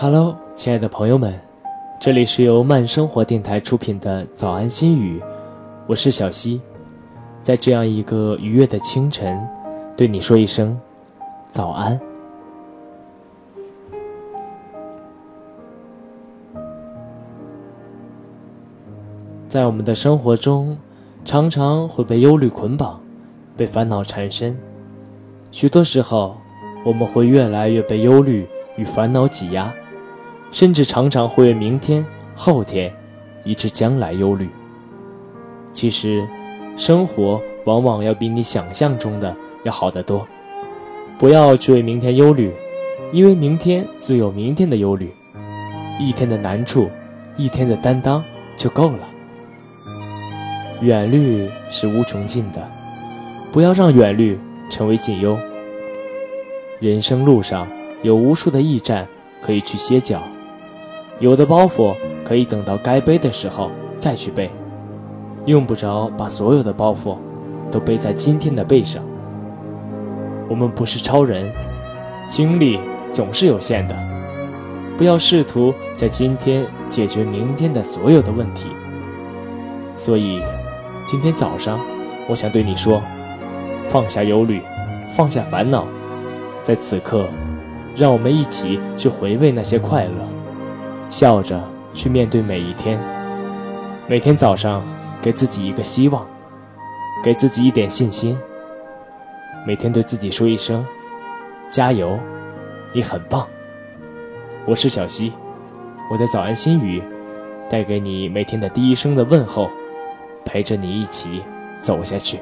Hello，亲爱的朋友们，这里是由慢生活电台出品的早安心语，我是小溪，在这样一个愉悦的清晨，对你说一声早安。在我们的生活中，常常会被忧虑捆绑，被烦恼缠身，许多时候，我们会越来越被忧虑与烦恼挤压。甚至常常会为明天、后天，以致将来忧虑。其实，生活往往要比你想象中的要好得多。不要去为明天忧虑，因为明天自有明天的忧虑。一天的难处，一天的担当就够了。远虑是无穷尽的，不要让远虑成为近忧。人生路上有无数的驿站可以去歇脚。有的包袱可以等到该背的时候再去背，用不着把所有的包袱都背在今天的背上。我们不是超人，精力总是有限的，不要试图在今天解决明天的所有的问题。所以，今天早上，我想对你说：放下忧虑，放下烦恼，在此刻，让我们一起去回味那些快乐。笑着去面对每一天，每天早上给自己一个希望，给自己一点信心。每天对自己说一声：“加油，你很棒。”我是小溪，我的早安心语，带给你每天的第一声的问候，陪着你一起走下去。